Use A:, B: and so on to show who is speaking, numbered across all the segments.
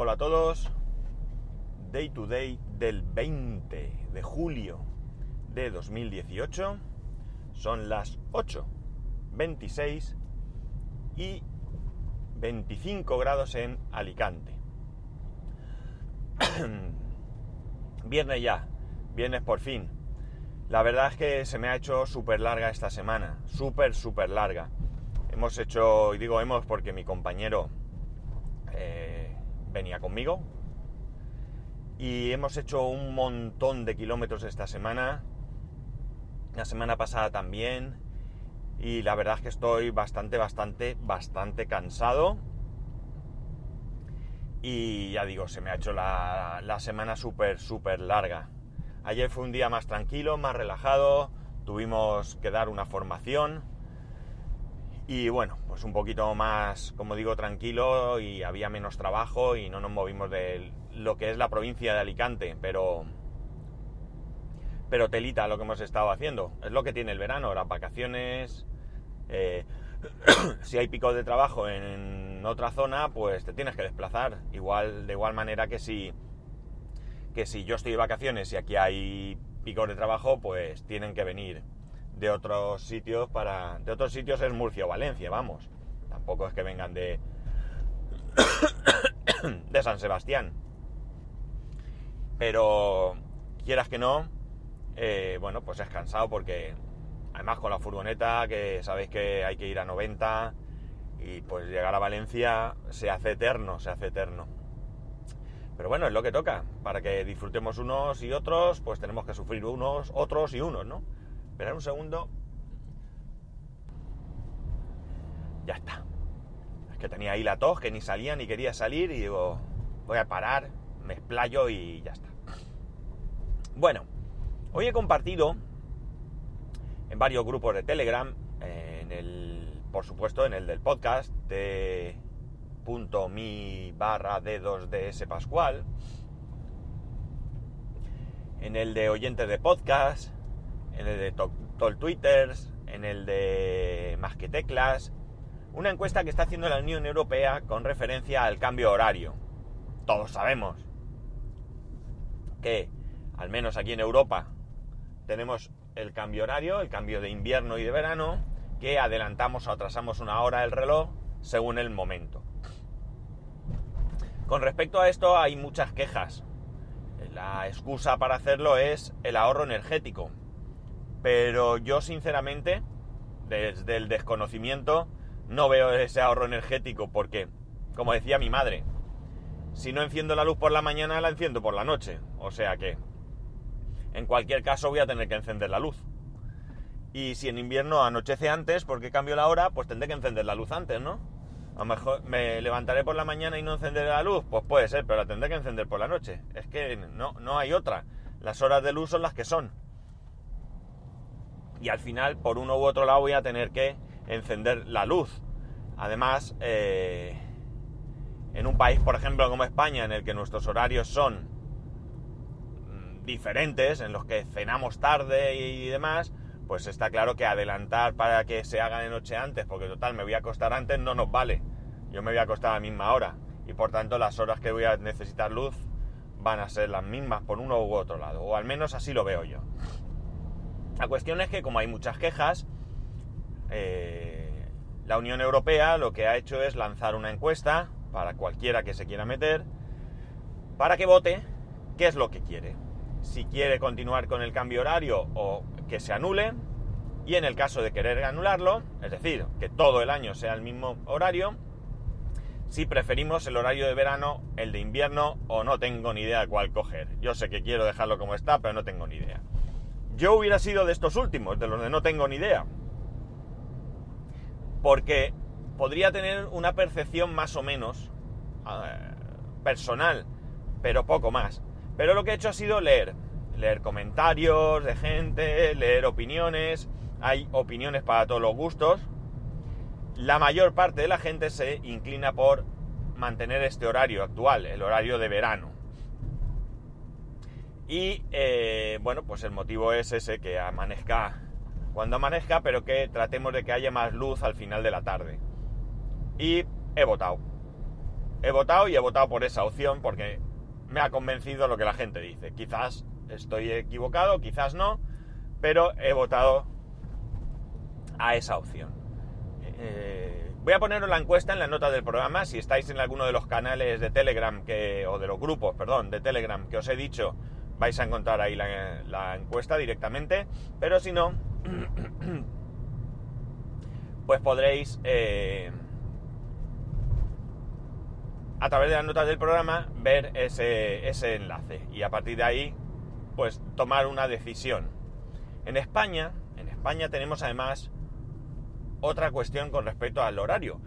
A: Hola a todos. Day to day del 20 de julio de 2018. Son las 8.26 y 25 grados en Alicante. Viernes ya, viernes por fin. La verdad es que se me ha hecho súper larga esta semana, súper, súper larga. Hemos hecho, y digo hemos porque mi compañero eh, venía conmigo, y hemos hecho un montón de kilómetros esta semana, la semana pasada también, y la verdad es que estoy bastante, bastante, bastante cansado. Y ya digo, se me ha hecho la, la semana súper, súper larga. Ayer fue un día más tranquilo, más relajado, tuvimos que dar una formación y bueno, pues un poquito más, como digo, tranquilo y había menos trabajo y no nos movimos de lo que es la provincia de Alicante, pero pero telita lo que hemos estado haciendo. Es lo que tiene el verano, las vacaciones. Eh, si hay picos de trabajo en otra zona, pues te tienes que desplazar. Igual, de igual manera que si, que si yo estoy de vacaciones y aquí hay picos de trabajo, pues tienen que venir de otros sitios para. De otros sitios es Murcia o Valencia, vamos. Tampoco es que vengan de. de San Sebastián. Pero quieras que no, eh, bueno, pues es cansado porque además con la furgoneta, que sabéis que hay que ir a 90 y pues llegar a Valencia se hace eterno, se hace eterno. Pero bueno, es lo que toca. Para que disfrutemos unos y otros, pues tenemos que sufrir unos, otros y unos, ¿no? Esperar un segundo. Ya está. Es que tenía ahí la tos, que ni salía ni quería salir y digo, voy a parar, me explayo y ya está. Bueno, hoy he compartido en varios grupos de Telegram, en el, por supuesto en el del podcast de punto mi barra d2ds pascual, en el de oyentes de podcast, en el de Tol Twitters, en el de Más que Teclas, una encuesta que está haciendo la Unión Europea con referencia al cambio horario. Todos sabemos que, al menos aquí en Europa, tenemos el cambio horario, el cambio de invierno y de verano, que adelantamos o atrasamos una hora el reloj según el momento. Con respecto a esto hay muchas quejas. La excusa para hacerlo es el ahorro energético. Pero yo sinceramente, desde el desconocimiento, no veo ese ahorro energético porque, como decía mi madre, si no enciendo la luz por la mañana, la enciendo por la noche. O sea que, en cualquier caso, voy a tener que encender la luz. Y si en invierno anochece antes, porque cambio la hora, pues tendré que encender la luz antes, ¿no? A lo mejor me levantaré por la mañana y no encenderé la luz, pues puede ser, pero la tendré que encender por la noche. Es que no, no hay otra. Las horas de luz son las que son y al final por uno u otro lado voy a tener que encender la luz. Además, eh, en un país, por ejemplo, como España, en el que nuestros horarios son mm, diferentes, en los que cenamos tarde y demás, pues está claro que adelantar para que se haga de noche antes, porque total me voy a acostar antes, no nos vale. Yo me voy a acostar a la misma hora y por tanto las horas que voy a necesitar luz van a ser las mismas por uno u otro lado, o al menos así lo veo yo. La cuestión es que como hay muchas quejas, eh, la Unión Europea lo que ha hecho es lanzar una encuesta para cualquiera que se quiera meter, para que vote qué es lo que quiere. Si quiere continuar con el cambio horario o que se anule, y en el caso de querer anularlo, es decir, que todo el año sea el mismo horario, si preferimos el horario de verano, el de invierno o no tengo ni idea cuál coger. Yo sé que quiero dejarlo como está, pero no tengo ni idea. Yo hubiera sido de estos últimos, de los de no tengo ni idea. Porque podría tener una percepción más o menos eh, personal, pero poco más. Pero lo que he hecho ha sido leer. Leer comentarios de gente, leer opiniones. Hay opiniones para todos los gustos. La mayor parte de la gente se inclina por mantener este horario actual, el horario de verano. Y eh, bueno, pues el motivo es ese, que amanezca cuando amanezca, pero que tratemos de que haya más luz al final de la tarde. Y he votado. he votado y he votado por esa opción porque me ha convencido lo que la gente dice. Quizás estoy equivocado, quizás no, pero he votado a esa opción. Eh, voy a poneros la encuesta en la nota del programa. Si estáis en alguno de los canales de Telegram que, o de los grupos, perdón, de Telegram que os he dicho, vais a encontrar ahí la, encuesta directamente. Pero si no, pues podréis eh, a través de las notas del programa ver ese, ese enlace y a partir de ahí pues tomar una decisión. En España, en España tenemos además otra cuestión con respecto al horario.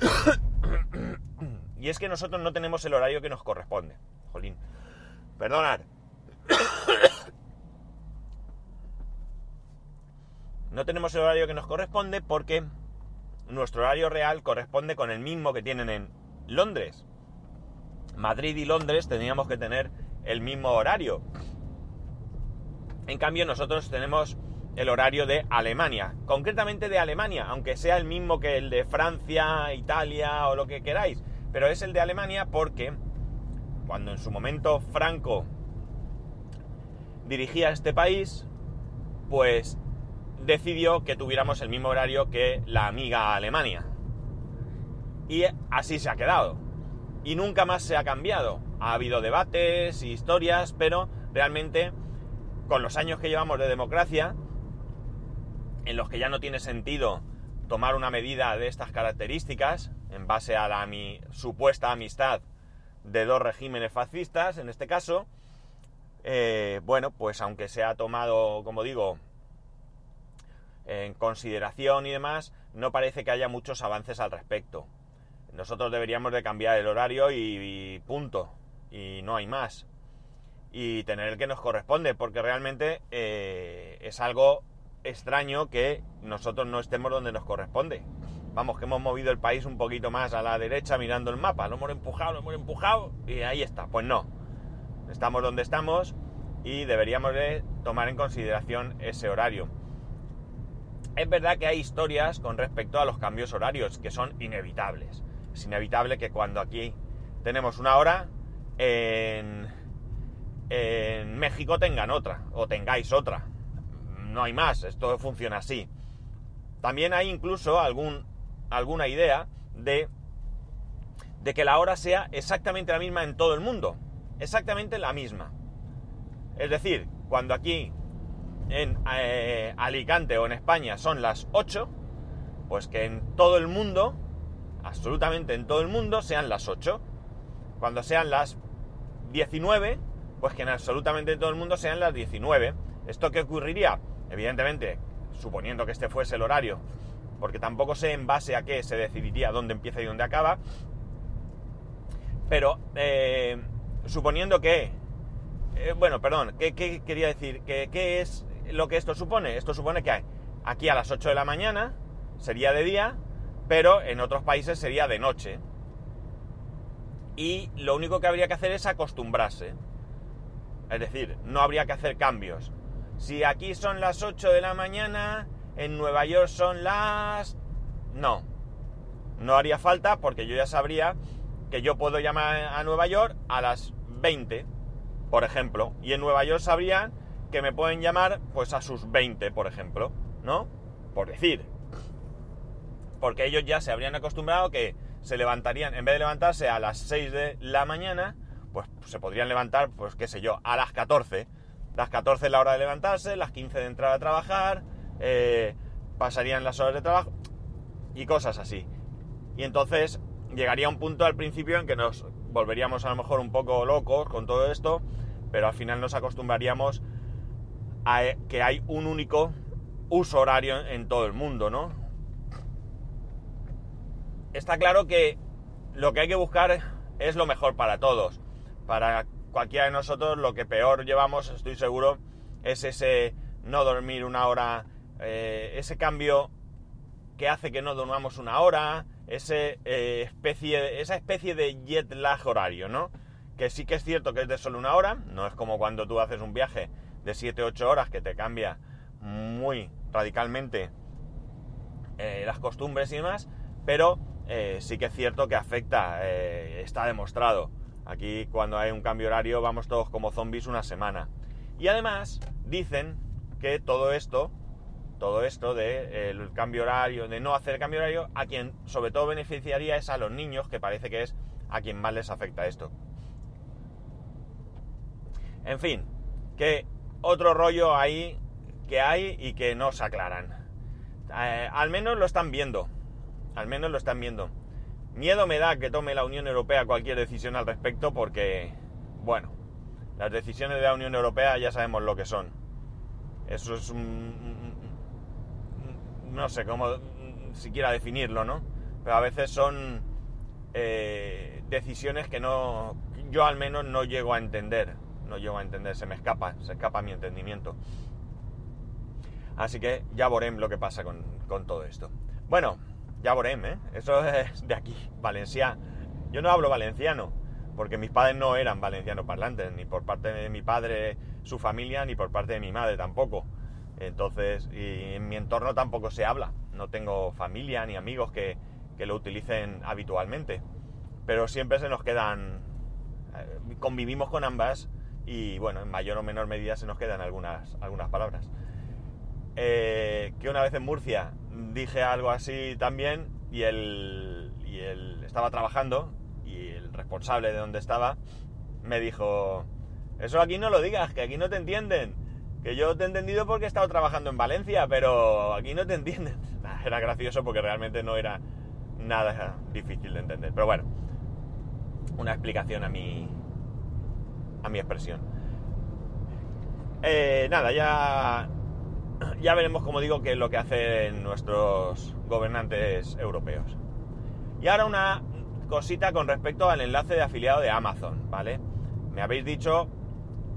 A: y es que nosotros no tenemos el horario que nos corresponde. Jolín. Perdonad. no tenemos el horario que nos corresponde porque nuestro horario real corresponde con el mismo que tienen en Londres. Madrid y Londres teníamos que tener el mismo horario. En cambio, nosotros tenemos el horario de Alemania, concretamente de Alemania, aunque sea el mismo que el de Francia, Italia o lo que queráis, pero es el de Alemania porque cuando en su momento Franco dirigía este país, pues decidió que tuviéramos el mismo horario que la amiga Alemania. Y así se ha quedado. Y nunca más se ha cambiado. Ha habido debates, historias, pero realmente con los años que llevamos de democracia, en los que ya no tiene sentido tomar una medida de estas características, en base a la supuesta amistad de dos regímenes fascistas, en este caso, eh, bueno, pues aunque se ha tomado, como digo, en consideración y demás, no parece que haya muchos avances al respecto. Nosotros deberíamos de cambiar el horario y punto, y no hay más y tener el que nos corresponde, porque realmente eh, es algo extraño que nosotros no estemos donde nos corresponde. Vamos, que hemos movido el país un poquito más a la derecha mirando el mapa, lo hemos empujado, lo hemos empujado y ahí está. Pues no, estamos donde estamos y deberíamos de tomar en consideración ese horario. Es verdad que hay historias con respecto a los cambios horarios que son inevitables. Es inevitable que cuando aquí tenemos una hora, en en México tengan otra, o tengáis otra. No hay más, esto funciona así. También hay incluso algún, alguna idea de, de que la hora sea exactamente la misma en todo el mundo. Exactamente la misma. Es decir, cuando aquí en eh, Alicante o en España son las 8, pues que en todo el mundo, absolutamente en todo el mundo, sean las 8. Cuando sean las 19, pues que en absolutamente todo el mundo sean las 19. ¿Esto qué ocurriría? Evidentemente, suponiendo que este fuese el horario, porque tampoco sé en base a qué se decidiría dónde empieza y dónde acaba, pero eh, suponiendo que... Eh, bueno, perdón, ¿qué, quería decir? ¿Qué, es lo que esto supone? Esto supone que aquí a las 8 de la mañana sería de día, pero en otros países sería de noche. Y lo único que habría que hacer es acostumbrarse. Es decir, no habría que hacer cambios. Si aquí son las 8 de la mañana, en Nueva York son las... No. No haría falta porque yo ya sabría que yo puedo llamar a Nueva York a las 20, por ejemplo. Y en Nueva York sabrían que me pueden llamar pues a sus 20, por ejemplo. ¿No? Por decir. Porque ellos ya se habrían acostumbrado que se levantarían, en vez de levantarse a las 6 de la mañana, pues se podrían levantar, pues qué sé yo, a las 14. Las 14 es la hora de levantarse, las 15 de entrar a trabajar, eh, pasarían las horas de trabajo y cosas así. Y entonces llegaría un punto al principio en que nos volveríamos a lo mejor un poco locos con todo esto, pero al final nos acostumbraríamos a que hay un único uso horario en todo el mundo, ¿no? Está claro que lo que hay que buscar es lo mejor para todos para cualquiera de nosotros lo que peor llevamos, estoy seguro, es ese no dormir una hora, eh, ese cambio que hace que no dormamos una hora, eh, especie, esa especie de jet lag horario, ¿no? Que sí que es cierto que es de solo una hora, no es como cuando tú haces un viaje de 7-8 horas que te cambia muy radicalmente eh, las costumbres y demás, pero sí que es cierto que afecta, está demostrado. Aquí cuando hay un cambio horario vamos todos como zombies una semana. Y además dicen que todo esto, todo esto del cambio horario, de no hacer el cambio horario, a quien sobre todo beneficiaría es a los niños, que parece que es a quien más les afecta esto. En fin, que otro rollo ahí que hay y que no se aclaran. Eh, al menos lo están viendo. Al menos lo están viendo. Miedo me da que tome la Unión Europea cualquier decisión al respecto porque, bueno, las decisiones de la Unión Europea ya sabemos lo que son. Eso es un... no sé cómo siquiera definirlo, ¿no? Pero a veces son eh, decisiones que no... yo al menos no llego a entender. No llego a entender, se me escapa, se escapa mi entendimiento. Así que ya veremos lo que pasa con, todo esto. Bueno, ya veremos, ¿eh? Eso es de aquí, Valencia. Yo no hablo valenciano, porque mis padres no eran valencianos parlantes, ni por parte de mi padre, su familia, ni por parte de mi madre tampoco. Entonces, y en mi entorno tampoco se habla. No tengo familia ni amigos que, que lo utilicen habitualmente. Pero siempre se nos quedan... Eh, convivimos con ambas y bueno, en mayor o menor medida se nos quedan algunas, algunas palabras. Eh, que una vez en Murcia dije algo así también y él, y él estaba trabajando y el responsable de donde estaba me dijo, eso aquí no lo digas, que aquí no te entienden. Que yo te he entendido porque he estado trabajando en Valencia, pero aquí no te entienden. Era gracioso porque realmente no era nada difícil de entender. Pero bueno, una explicación a mi, a mi expresión. Eh, nada, ya ya veremos, como digo, qué es lo que hacen nuestros gobernantes europeos. Y ahora una cosita con respecto al enlace de afiliado de Amazon, ¿vale? Me habéis dicho,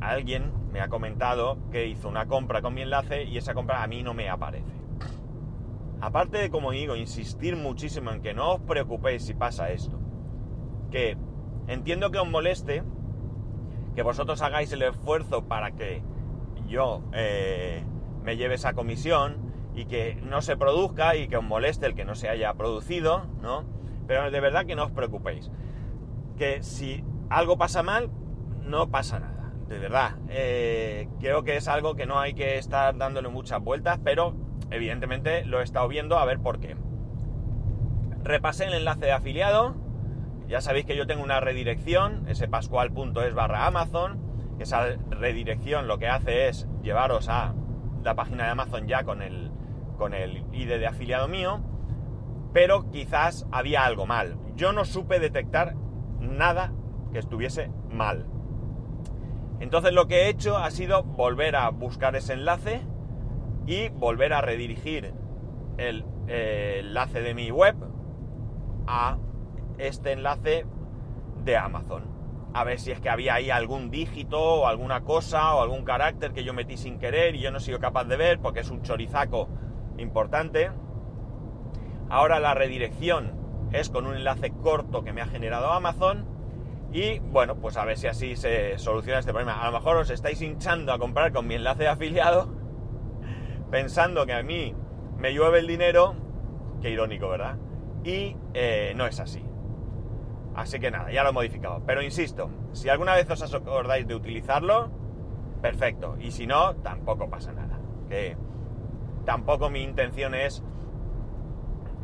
A: alguien me ha comentado que hizo una compra con mi enlace y esa compra a mí no me aparece. Aparte de, como digo, insistir muchísimo en que no os preocupéis si pasa esto, que entiendo que os moleste, que vosotros hagáis el esfuerzo para que yo eh, me lleve esa comisión y que no se produzca y que os moleste el que no se haya producido, ¿no? Pero de verdad que no os preocupéis. Que si algo pasa mal, no pasa nada. De verdad. Eh, creo que es algo que no hay que estar dándole muchas vueltas, pero evidentemente lo he estado viendo a ver por qué. Repasé el enlace de afiliado. Ya sabéis que yo tengo una redirección, ese pascual.es barra Amazon. Esa redirección lo que hace es llevaros a la página de Amazon ya con el, con el ID de afiliado mío, pero quizás había algo mal. Yo no supe detectar nada que estuviese mal. Entonces lo que he hecho ha sido volver a buscar ese enlace y volver a redirigir el, eh, enlace de mi web a este enlace de Amazon a ver si es que había ahí algún dígito o alguna cosa o algún carácter que yo metí sin querer y yo no he sido capaz de ver porque es un chorizaco importante. Ahora la redirección es con un enlace corto que me ha generado Amazon y bueno, pues a ver si así se soluciona este problema. A lo mejor os estáis hinchando a comprar con mi enlace de afiliado pensando que a mí me llueve el dinero, qué irónico, ¿verdad? Y eh, no es así. Así que nada, ya lo he modificado. Pero insisto, si alguna vez os acordáis de utilizarlo, perfecto. Y si no, tampoco pasa nada. Que tampoco mi intención es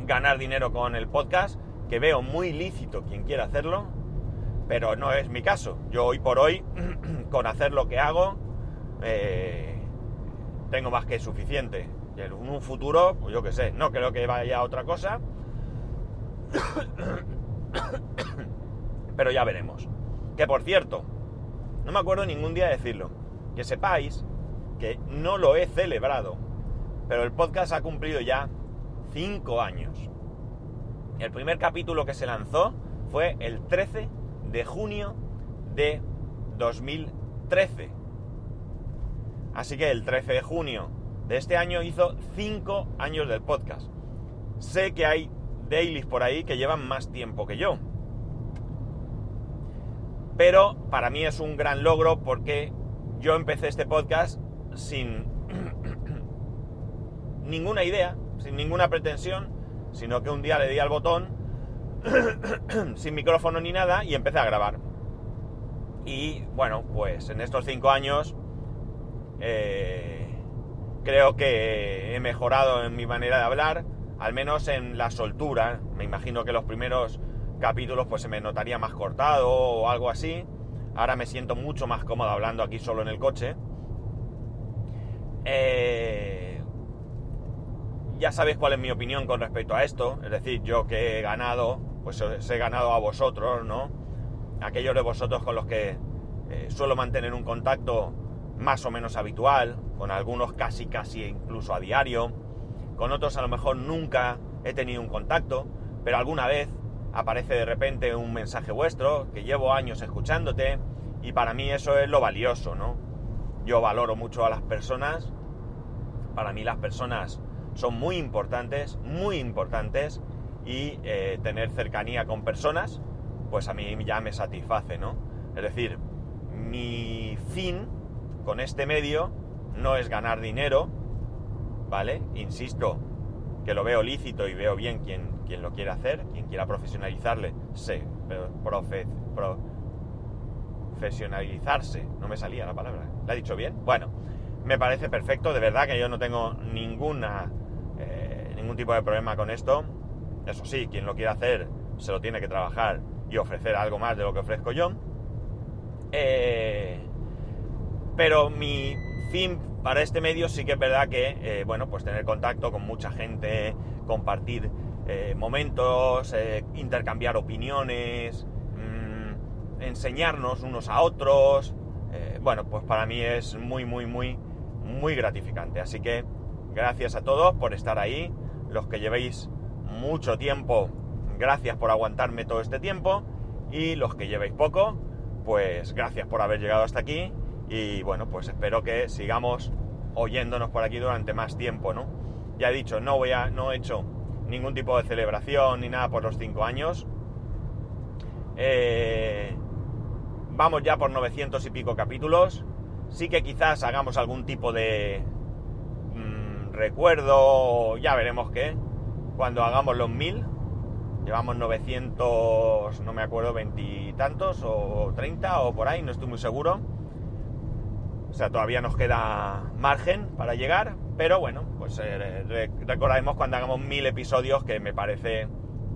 A: ganar dinero con el podcast, que veo muy lícito quien quiera hacerlo, pero no es mi caso. Yo hoy por hoy, con hacer lo que hago, eh, tengo más que suficiente. En un futuro, pues yo qué sé, no creo que vaya a otra cosa. Pero ya veremos. Que por cierto, no me acuerdo ningún día de decirlo. Que sepáis que no lo he celebrado, pero el podcast ha cumplido ya 5 años. El primer capítulo que se lanzó fue el 13 de junio de 2013. Así que el 13 de junio de este año hizo 5 años del podcast. Sé que hay dailies por ahí que llevan más tiempo que yo. Pero para mí es un gran logro porque yo empecé este podcast sin ninguna idea, sin ninguna pretensión, sino que un día le di al botón sin micrófono ni nada y empecé a grabar. Y bueno, pues en estos cinco años eh, creo que he mejorado en mi manera de hablar, al menos en la soltura. Me imagino que los primeros capítulos pues se me notaría más cortado o algo así. Ahora me siento mucho más cómodo hablando aquí solo en el coche. Eh, ya sabéis cuál es mi opinión con respecto a esto. Es decir, yo que he ganado, pues os he ganado a vosotros, ¿no? Aquellos de vosotros con los que eh, suelo mantener un contacto más o menos habitual, con algunos casi casi incluso a diario, con otros a lo mejor nunca he tenido un contacto, pero alguna vez aparece de repente un mensaje vuestro que llevo años escuchándote y para mí eso es lo valioso, ¿no? Yo valoro mucho a las personas, para mí las personas son muy importantes, muy importantes y eh, tener cercanía con personas, pues a mí ya me satisface, ¿no? Es decir, mi fin con este medio no es ganar dinero, ¿vale? Insisto, que lo veo lícito y veo bien quien, lo quiere hacer, quien quiera profesionalizarle, sé, pero profe, profesionalizarse, no me salía la palabra, ¿la he dicho bien? Bueno, me parece perfecto, de verdad que yo no tengo ninguna, eh, ningún tipo de problema con esto. Eso sí, quien lo quiera hacer se lo tiene que trabajar y ofrecer algo más de lo que ofrezco yo. Eh, pero mi fin para este medio sí que es verdad que, eh, bueno, pues tener contacto con mucha gente, compartir eh, momentos, intercambiar opiniones, mm, enseñarnos unos a otros. bueno, pues para mí es muy, muy, muy, muy gratificante. Así que gracias a todos por estar ahí. Los que llevéis mucho tiempo, gracias por aguantarme todo este tiempo. Y los que llevéis poco, pues gracias por haber llegado hasta aquí y bueno, pues espero que sigamos oyéndonos por aquí durante más tiempo, ¿no? Ya he dicho, no voy a, no he hecho ningún tipo de celebración ni nada por los cinco años. Eh, vamos ya por 900 y pico capítulos. Sí que quizás hagamos algún tipo de mm, recuerdo, ya veremos qué, cuando hagamos los 1000 Llevamos 900, no me acuerdo, veintitantos o 30 o por ahí, no estoy muy seguro. O sea, todavía nos queda margen para llegar, pero bueno, pues eh, recordaremos cuando hagamos mil episodios, que me parece,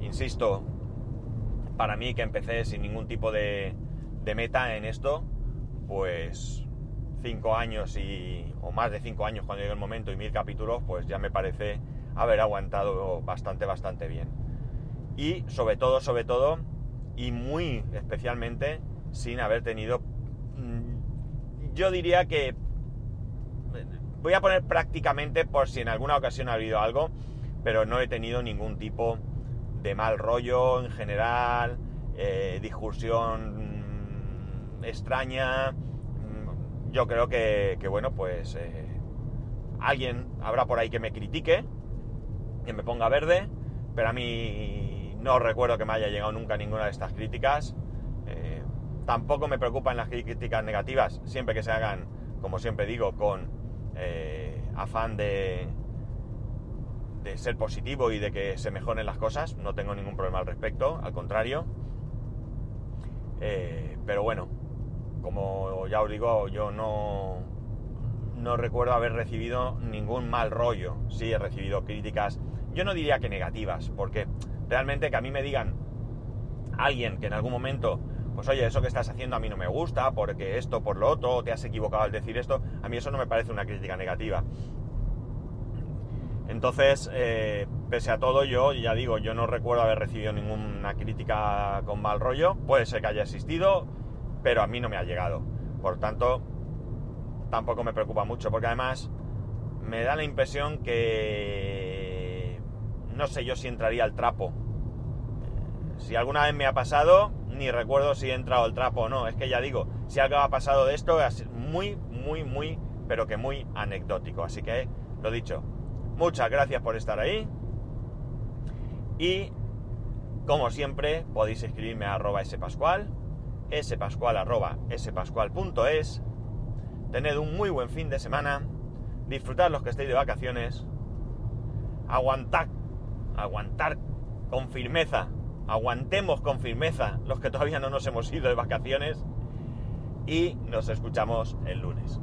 A: insisto, para mí que empecé sin ningún tipo de, meta en esto, pues cinco años y, o más de cinco años cuando llegue el momento y mil capítulos, pues ya me parece haber aguantado bastante, bastante bien y sobre todo, sobre todo, y muy especialmente sin haber tenido, mm, yo diría que, voy a poner prácticamente por si en alguna ocasión ha habido algo, pero no he tenido ningún tipo de mal rollo en general, eh, discusión extraña. Mm, yo creo que, bueno, pues eh, alguien habrá por ahí que me critique, que me ponga verde, pero a mí no recuerdo que me haya llegado nunca ninguna de estas críticas. Eh, tampoco me preocupan las críticas negativas, siempre que se hagan, como siempre digo, con eh, afán de, de ser positivo y de que se mejoren las cosas. No tengo ningún problema al respecto, al contrario. Eh, pero bueno, como ya os digo, yo no, no recuerdo haber recibido ningún mal rollo. Sí he recibido críticas, yo no diría que negativas, porque realmente que a mí me digan alguien que en algún momento, pues oye, eso que estás haciendo a mí no me gusta, porque esto, por lo otro, te has equivocado al decir esto, a mí eso no me parece una crítica negativa. Entonces, eh, pese a todo, yo ya digo, yo no recuerdo haber recibido ninguna crítica con mal rollo, puede ser que haya existido, pero a mí no me ha llegado. Por tanto, tampoco me preocupa mucho, porque además me da la impresión que no sé yo si entraría al trapo si alguna vez me ha pasado, ni recuerdo si he entrado el trapo o no. Es que ya digo, si algo ha pasado de esto, es muy, muy, muy, pero que muy anecdótico. Así que, lo dicho, muchas gracias por estar ahí. Y, como siempre, podéis escribirme a arroba spascual, spascual arroba spascual.es. Tened un muy buen fin de semana. Disfrutad los que estéis de vacaciones. Aguantad, aguantar con firmeza aguantemos con firmeza los que todavía no nos hemos ido de vacaciones y nos escuchamos el lunes.